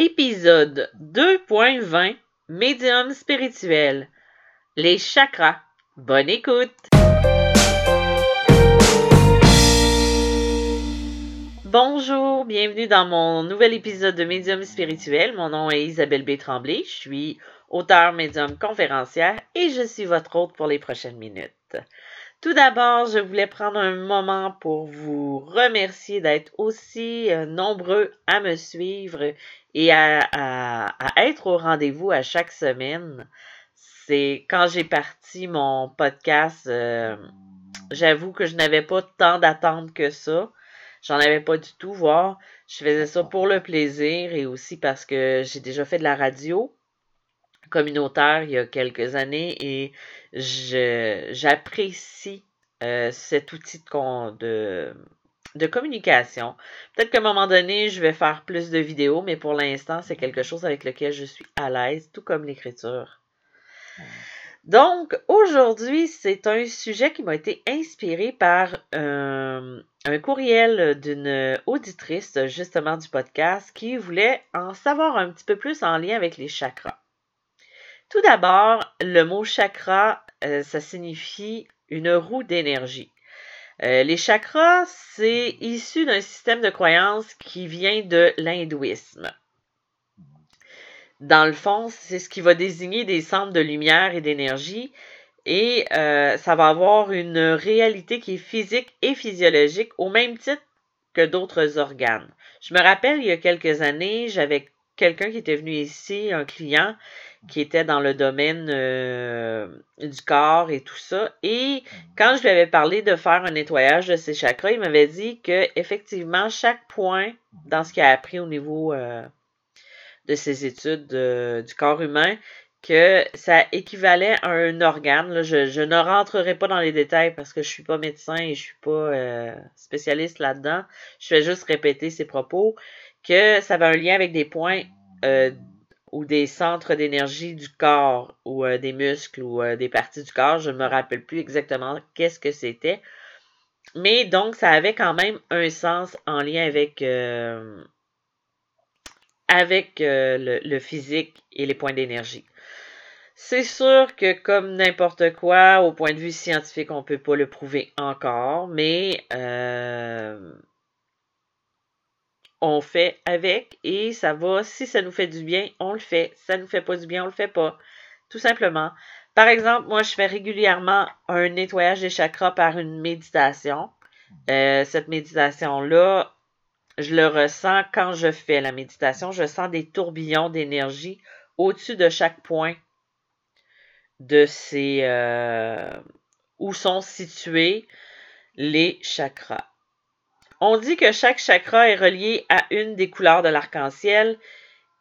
Épisode 2.20 Médium spirituel. Les chakras. Bonne écoute. Bonjour, bienvenue dans mon nouvel épisode de Médium spirituel. Mon nom est Isabelle B. Tremblay. Je suis auteur, médium, conférencière et je suis votre hôte pour les prochaines minutes. Tout d'abord, je voulais prendre un moment pour vous remercier d'être aussi euh, nombreux à me suivre et à, être au rendez-vous à chaque semaine. C'est quand j'ai parti mon podcast, euh, j'avoue que je n'avais pas tant d'attente que ça. J'en avais pas du tout, voir. Je faisais ça pour le plaisir et aussi parce que j'ai déjà fait de la radio communautaire il y a quelques années et j'apprécie euh, cet outil de, de, communication. Peut-être qu'à un moment donné, je vais faire plus de vidéos, mais pour l'instant, c'est quelque chose avec lequel je suis à l'aise, tout comme l'écriture. Donc, aujourd'hui, c'est un sujet qui m'a été inspiré par euh, un courriel d'une auditrice, justement, du podcast, qui voulait en savoir un petit peu plus en lien avec les chakras. Tout d'abord, le mot chakra, euh, ça signifie une roue d'énergie. Euh, les chakras, c'est issu d'un système de croyance qui vient de l'hindouisme. Dans le fond, c'est ce qui va désigner des centres de lumière et d'énergie et euh, ça va avoir une réalité qui est physique et physiologique au même titre que d'autres organes. Je me rappelle, il y a quelques années, j'avais quelqu'un qui était venu ici, un client, qui était dans le domaine euh, du corps et tout ça. Et quand je lui avais parlé de faire un nettoyage de ses chakras, il m'avait dit que effectivement chaque point dans ce qu'il a appris au niveau euh, de ses études du corps humain, que ça équivalait à un organe. Je, ne rentrerai pas dans les détails parce que je suis pas médecin et je suis pas euh, spécialiste là-dedans. Je vais juste répéter ses propos que ça avait un lien avec des points ou des centres d'énergie du corps ou euh, des muscles ou euh, des parties du corps. Je ne me rappelle plus exactement qu'est-ce que c'était. Mais donc, ça avait quand même un sens en lien avec, euh, avec le, le, physique et les points d'énergie. C'est sûr que comme n'importe quoi, au point de vue scientifique, on ne peut pas le prouver encore, mais on fait avec et ça va. Si ça nous fait du bien, on le fait. Si ça nous fait pas du bien, on le fait pas. Tout simplement. Par exemple, moi, je fais régulièrement un nettoyage des chakras par une méditation. Euh, cette méditation-là, je le ressens quand je fais la méditation. Je sens des tourbillons d'énergie au-dessus de chaque point de ces euh, où sont situés les chakras. On dit que chaque chakra est relié à une des couleurs de l'arc-en-ciel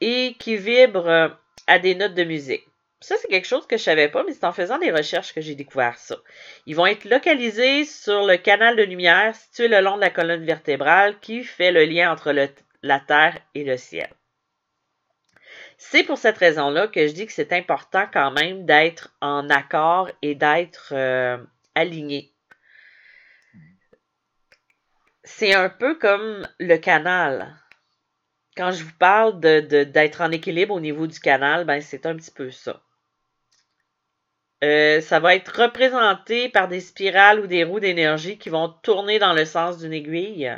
et qui vibre euh, à des notes de musique. Ça, c'est quelque chose que je savais pas, mais c'est en faisant des recherches que j'ai découvert ça. Ils vont être localisés sur le canal de lumière situé le long de la colonne vertébrale qui fait le lien entre la Terre et le ciel. C'est pour cette raison-là que je dis que c'est important quand même d'être en accord et d'être euh, aligné c'est un peu comme le canal. Quand je vous parle d'être de, en équilibre au niveau du canal, ben c'est un petit peu ça. Euh, ça va être représenté par des spirales ou des roues d'énergie qui vont tourner dans le sens d'une aiguille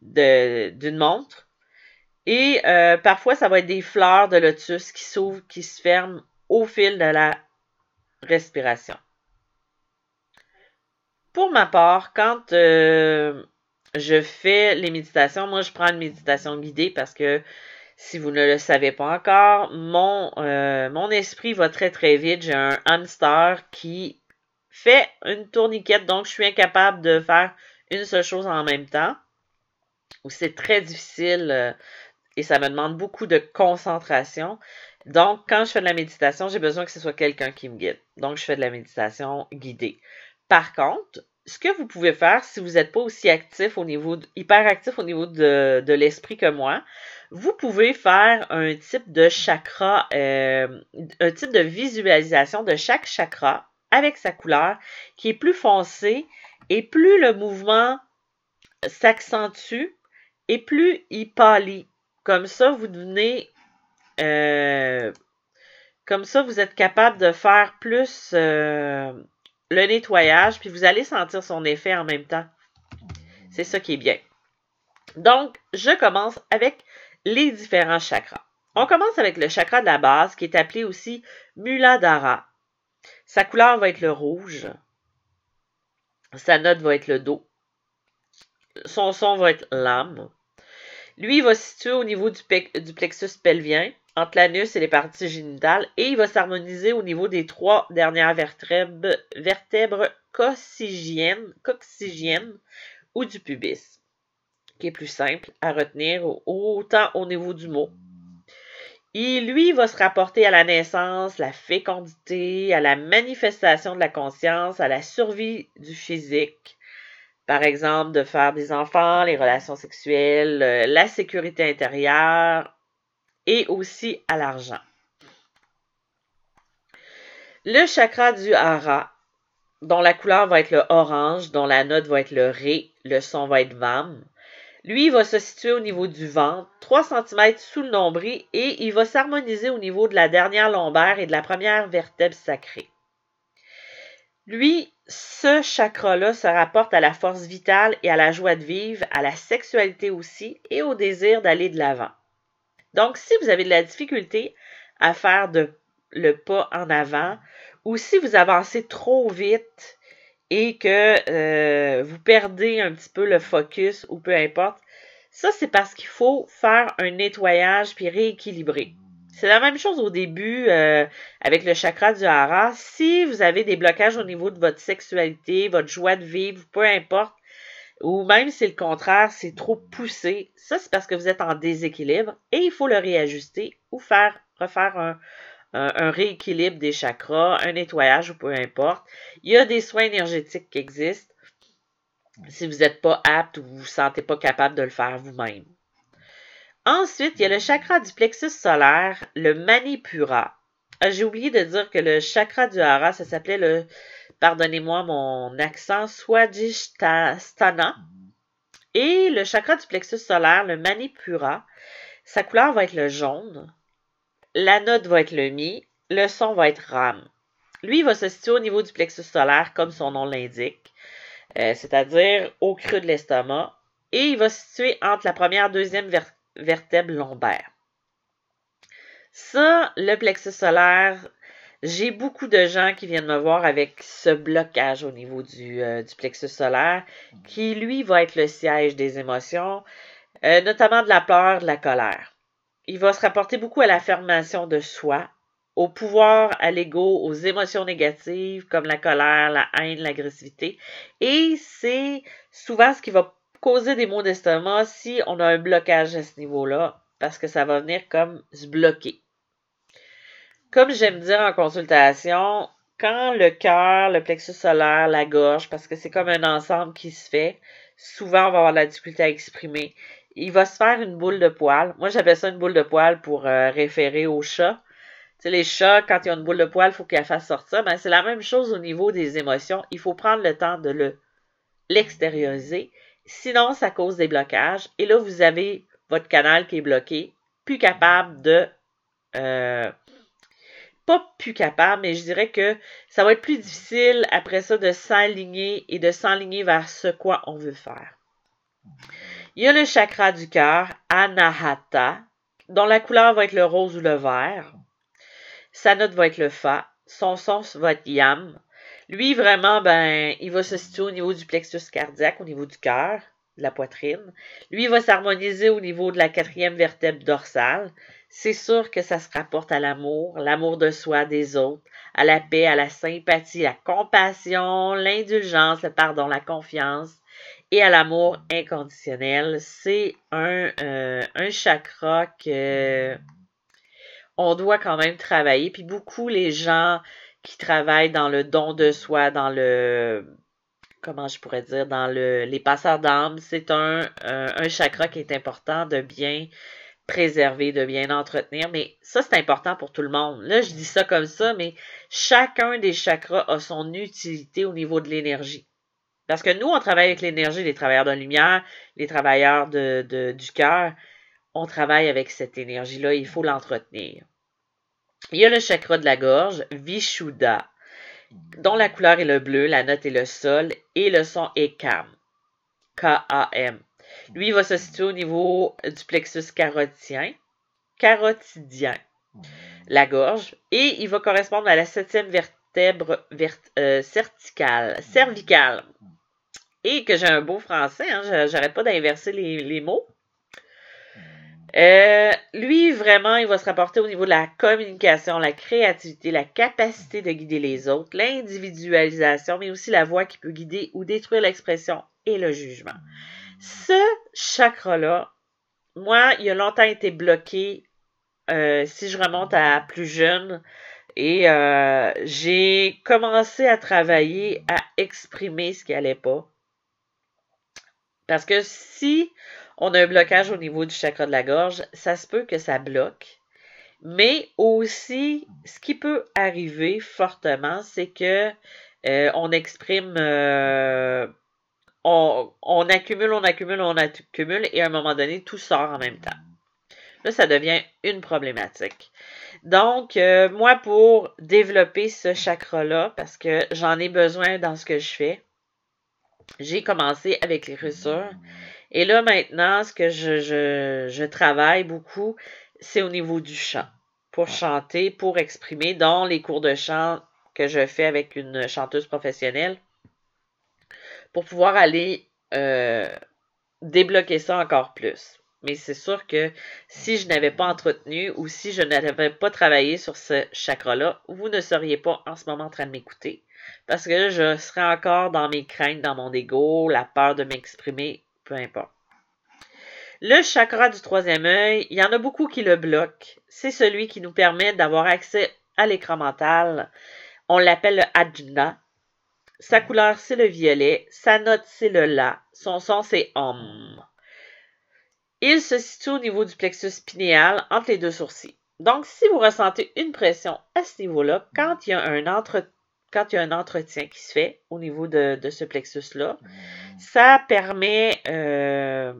d'une montre. Et euh, parfois, ça va être des fleurs de lotus qui s'ouvrent, qui se ferment au fil de la respiration. Pour ma part, quand euh, je fais les méditations. Moi, je prends une méditation guidée parce que si vous ne le savez pas encore, mon, euh, mon esprit va très très vite. J'ai un hamster qui fait une tourniquette, donc je suis incapable de faire une seule chose en même temps. Ou c'est très difficile euh, et ça me demande beaucoup de concentration. Donc, quand je fais de la méditation, j'ai besoin que ce soit quelqu'un qui me guide. Donc, je fais de la méditation guidée. Par contre, ce que vous pouvez faire si vous n'êtes pas aussi actif au niveau, hyper actif au niveau de, de l'esprit que moi, vous pouvez faire un type de chakra, euh, un type de visualisation de chaque chakra avec sa couleur qui est plus foncé et plus le mouvement s'accentue et plus il pâlit. Comme ça, vous devenez Euh, comme ça, vous êtes capable de faire plus euh, le nettoyage, puis vous allez sentir son effet en même temps. C'est ça qui est bien. Donc, je commence avec les différents chakras. On commence avec le chakra de la base, qui est appelé aussi Muladhara. Sa couleur va être le rouge. Sa note va être le Do. Son son va être l'âme. Lui, il va se situer au niveau du, plexus pelvien, entre l'anus et les parties génitales, et il va s'harmoniser au niveau des trois dernières vertèbres, vertèbres coccygiennes, ou du pubis, qui est plus simple à retenir autant au niveau du mot. Et lui va se rapporter à la naissance, la fécondité, à la manifestation de la conscience, à la survie du physique, par exemple, de faire des enfants, les relations sexuelles, euh, la sécurité intérieure et aussi à l'argent. Le chakra du hara, dont la couleur va être le orange, dont la note va être le ré, le son va être vam. Lui, va se situer au niveau du ventre, 3 cm sous le nombril, et il va s'harmoniser au niveau de la dernière lombaire et de la première vertèbre sacrée. Lui, ce chakra-là se rapporte à la force vitale et à la joie de vivre, à la sexualité aussi et au désir d'aller de l'avant. Donc, si vous avez de la difficulté à faire le pas en avant ou si vous avancez trop vite et que euh, vous perdez un petit peu le focus ou peu importe, ça c'est parce qu'il faut faire un nettoyage puis rééquilibrer. C'est la même chose au début euh, avec le chakra du hara. Si vous avez des blocages au niveau de votre sexualité, votre joie de vivre, peu importe, ou même si le contraire, c'est trop poussé, ça c'est parce que vous êtes en déséquilibre et il faut le réajuster ou faire refaire un, rééquilibre des chakras, un nettoyage ou peu importe. Il y a des soins énergétiques qui existent si vous n'êtes pas apte ou vous ne vous sentez pas capable de le faire vous-même. Ensuite, il y a le chakra du plexus solaire, le Manipura. Ah, j'ai oublié de dire que le chakra du hara, ça s'appelait le, pardonnez-moi mon accent, Swadhisthana. Et le chakra du plexus solaire, le Manipura, sa couleur va être le jaune. La note va être le Mi. Le son va être Ram. Lui, il va se situer au niveau du plexus solaire, comme son nom l'indique, euh, c'est-à-dire au creux de l'estomac. Et il va se situer entre la première et deuxième vertèbre lombaire. Ça, le plexus solaire, j'ai beaucoup de gens qui viennent me voir avec ce blocage au niveau du, euh, plexus solaire, qui lui va être le siège des émotions, euh, notamment de la peur, de la colère. Il va se rapporter beaucoup à l'affirmation de soi, au pouvoir, à l'ego, aux émotions négatives comme la colère, la haine, l'agressivité. Et c'est souvent ce qui va causer des maux d'estomac si on a un blocage à ce niveau-là, parce que ça va venir comme se bloquer. Comme j'aime dire en consultation, quand le cœur, le plexus solaire, la gorge, parce que c'est comme un ensemble qui se fait, souvent on va avoir de la difficulté à exprimer. Il va se faire une boule de poils. Moi, j'appelle ça une boule de poils pour euh, référer aux chats. Tu sais, les chats, quand ils ont une boule de poils, il faut qu'elle fasse sortir. Ben, c'est la même chose au niveau des émotions. Il faut prendre le temps de le l'extérioriser Sinon, ça cause des blocages. Et là, vous avez votre canal qui est bloqué, plus capable de... Euh, pas plus capable, mais je dirais que ça va être plus difficile après ça de s'aligner et de s'enligner vers ce quoi on veut faire. Il y a le chakra du cœur, Anahata, dont la couleur va être le rose ou le vert. Sa note va être le Fa. Son sens va être Yam. Lui, vraiment, ben, il va se situer au niveau du plexus cardiaque, au niveau du cœur, de la poitrine. Lui, il va s'harmoniser au niveau de la quatrième vertèbre dorsale. C'est sûr que ça se rapporte à l'amour, l'amour de soi, des autres, à la paix, à la sympathie, la compassion, l'indulgence, le pardon, la confiance et à l'amour inconditionnel. C'est un, euh, un chakra que on doit quand même travailler. Puis beaucoup les gens qui travaillent dans le don de soi, dans le comment je pourrais dire, dans le, les passeurs d'âme, c'est un, un, chakra qui est important de bien préserver, de bien entretenir. Mais ça, c'est important pour tout le monde. Là, je dis ça comme ça, mais chacun des chakras a son utilité au niveau de l'énergie. Parce que nous, on travaille avec l'énergie, les travailleurs de lumière, les travailleurs de, du cœur. on travaille avec cette énergie-là, il faut l'entretenir. Il y a le chakra de la gorge, Vishuddha, dont la couleur est le bleu, la note est le sol et le son est Kam. K-A-M. Lui, il va se situer au niveau du plexus carotien, carotidien, la gorge, et il va correspondre à la septième vertèbre euh, cervicale, cervicale. Et que j'ai un beau français, hein, j'arrête pas d'inverser les mots. Euh, lui, vraiment, il va se rapporter au niveau de la communication, la créativité, la capacité de guider les autres, l'individualisation, mais aussi la voix qui peut guider ou détruire l'expression et le jugement. Ce chakra-là, moi, il a longtemps été bloqué. Euh, si je remonte à plus jeune, et euh, j'ai commencé à travailler à exprimer ce qui allait pas. Parce que si on a un blocage au niveau du chakra de la gorge, ça se peut que ça bloque. Mais aussi, ce qui peut arriver fortement, c'est que euh, on exprime, on, accumule, on accumule, on accumule, et à un moment donné, tout sort en même temps. Là, ça devient une problématique. Donc, euh, moi, pour développer ce chakra-là, parce que j'en ai besoin dans ce que je fais, j'ai commencé avec les ressurs et là, maintenant, ce que je, travaille beaucoup, c'est au niveau du chant. Pour chanter, pour exprimer dans les cours de chant que je fais avec une chanteuse professionnelle. Pour pouvoir aller euh, débloquer ça encore plus. Mais c'est sûr que si je n'avais pas entretenu ou si je n'avais pas travaillé sur ce chakra-là, vous ne seriez pas en ce moment en train de m'écouter. Parce que je serais encore dans mes craintes, dans mon ego, la peur de m'exprimer peu importe. Le chakra du troisième œil, il y en a beaucoup qui le bloquent. C'est celui qui nous permet d'avoir accès à l'écran mental. On l'appelle le Ajna. Sa couleur, c'est le violet. Sa note, c'est le La. Son son, c'est Om. Il se situe au niveau du plexus pinéal, entre les deux sourcils. Donc, si vous ressentez une pression à ce niveau-là, quand il y a un entretien quand il y a un entretien qui se fait au niveau de, ce plexus-là, mmh. ça permet euh,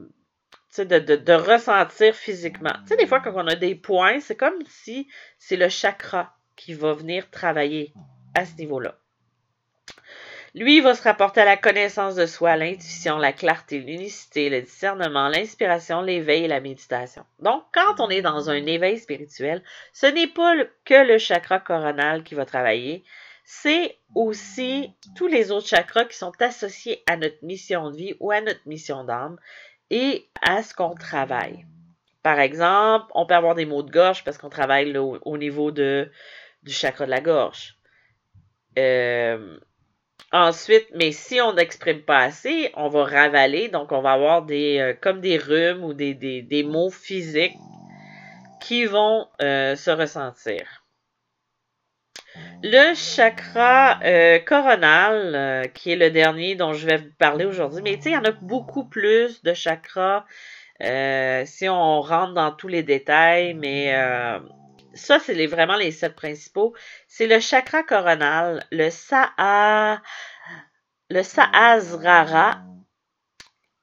de, ressentir physiquement. Tu sais, des fois, quand on a des points, c'est comme si c'est le chakra qui va venir travailler à ce niveau-là. Lui, va se rapporter à la connaissance de soi, l'intuition, la clarté, l'unicité, le discernement, l'inspiration, l'éveil et la méditation. Donc, quand on est dans un éveil spirituel, ce n'est pas que le chakra coronal qui va travailler, c'est aussi tous les autres chakras qui sont associés à notre mission de vie ou à notre mission d'âme et à ce qu'on travaille. Par exemple, on peut avoir des maux de gorge parce qu'on travaille au, niveau du chakra de la gorge. Euh, ensuite, mais si on n'exprime pas assez, on va ravaler, donc on va avoir des euh, comme des rhumes ou des, des, maux physiques qui vont euh, se ressentir. Le chakra euh, coronal, qui est le dernier dont je vais vous parler aujourd'hui, mais tu sais, il y en a beaucoup plus de chakras si on rentre dans tous les détails, mais ça, c'est vraiment les sept principaux. C'est le chakra coronal, le Sa'a, le Sahasrara,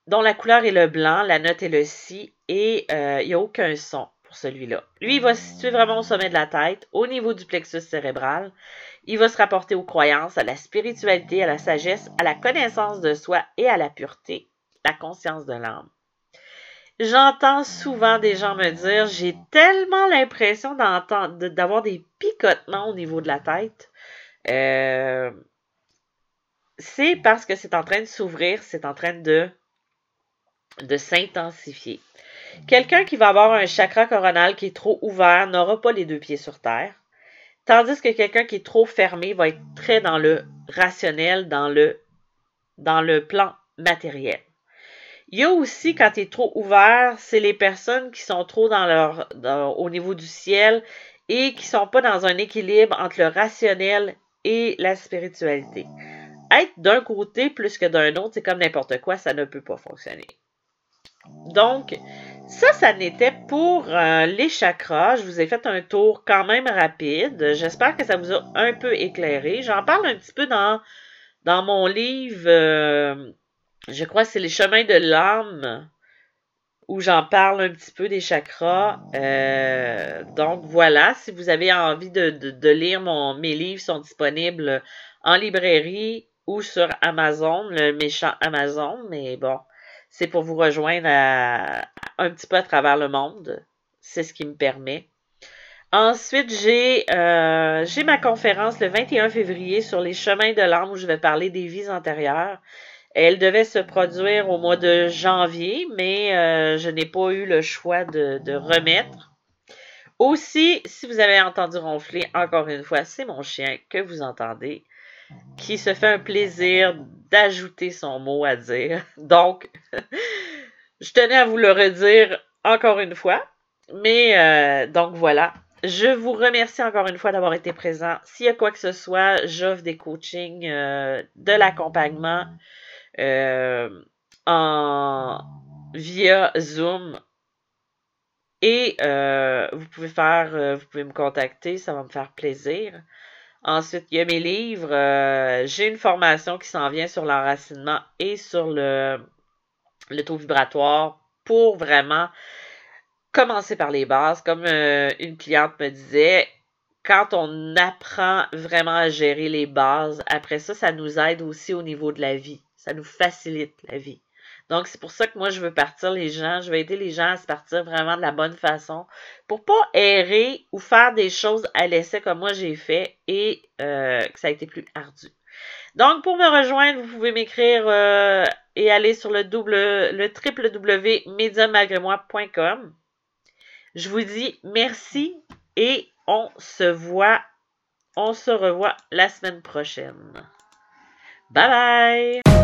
dont la couleur est le blanc, la note est le Si, et il n'y a aucun son celui-là. Lui, il va se situer vraiment au sommet de la tête, au niveau du plexus cérébral. Il va se rapporter aux croyances, à la spiritualité, à la sagesse, à la connaissance de soi et à la pureté, la conscience de l'âme. J'entends souvent des gens me dire j'ai tellement l'impression d'avoir des picotements au niveau de la tête. Euh, c'est parce que c'est en train de s'ouvrir, c'est en train de, s'intensifier. Quelqu'un qui va avoir un chakra coronal qui est trop ouvert n'aura pas les deux pieds sur terre. Tandis que quelqu'un qui est trop fermé va être très dans le rationnel, dans le, dans le plan matériel. Il y a aussi, quand il est trop ouvert, c'est les personnes qui sont trop dans leur, au niveau du ciel et qui sont pas dans un équilibre entre le rationnel et la spiritualité. Être d'un côté plus que d'un autre, c'est comme n'importe quoi, ça ne peut pas fonctionner. Donc, ça, ça n'était pour euh, les chakras. Je vous ai fait un tour quand même rapide. J'espère que ça vous a un peu éclairé. J'en parle un petit peu dans, dans mon livre, euh, je crois que c'est Les chemins de l'âme. où j'en parle un petit peu des chakras. Euh, donc voilà, si vous avez envie de, de, lire mon, mes livres sont disponibles en librairie ou sur Amazon, le méchant Amazon, mais bon, c'est pour vous rejoindre un petit peu à travers le monde. C'est ce qui me permet. Ensuite, j'ai euh, j'ai ma conférence le 21 février sur les chemins de l'âme où je vais parler des vies antérieures. Elle devait se produire au mois de janvier, mais euh, je n'ai pas eu le choix de, de, remettre. Aussi, si vous avez entendu ronfler, encore une fois, c'est mon chien que vous entendez, qui se fait un plaisir d'ajouter son mot à dire. Donc, je tenais à vous le redire encore une fois. Mais euh, donc voilà. Je vous remercie encore une fois d'avoir été présent. S'il y a quoi que ce soit, j'offre des coachings, euh, de l'accompagnement en via Zoom. Et euh, vous pouvez faire, euh, vous pouvez me contacter, ça va me faire plaisir. Ensuite, il y a mes livres. Euh, j'ai une formation qui s'en vient sur l'enracinement et sur le, taux vibratoire pour vraiment commencer par les bases. Comme euh, une cliente me disait, quand on apprend vraiment à gérer les bases, après ça, ça nous aide aussi au niveau de la vie. Ça nous facilite la vie. Donc, c'est pour ça que moi, je veux partir les gens, je veux aider les gens à se partir vraiment de la bonne façon pour pas errer ou faire des choses à l'essai comme moi j'ai fait et euh, que ça a été plus ardu. Donc, pour me rejoindre, vous pouvez m'écrire euh, et aller sur le, double. Je vous dis merci et on se voit, on se revoit la semaine prochaine. Bye bye!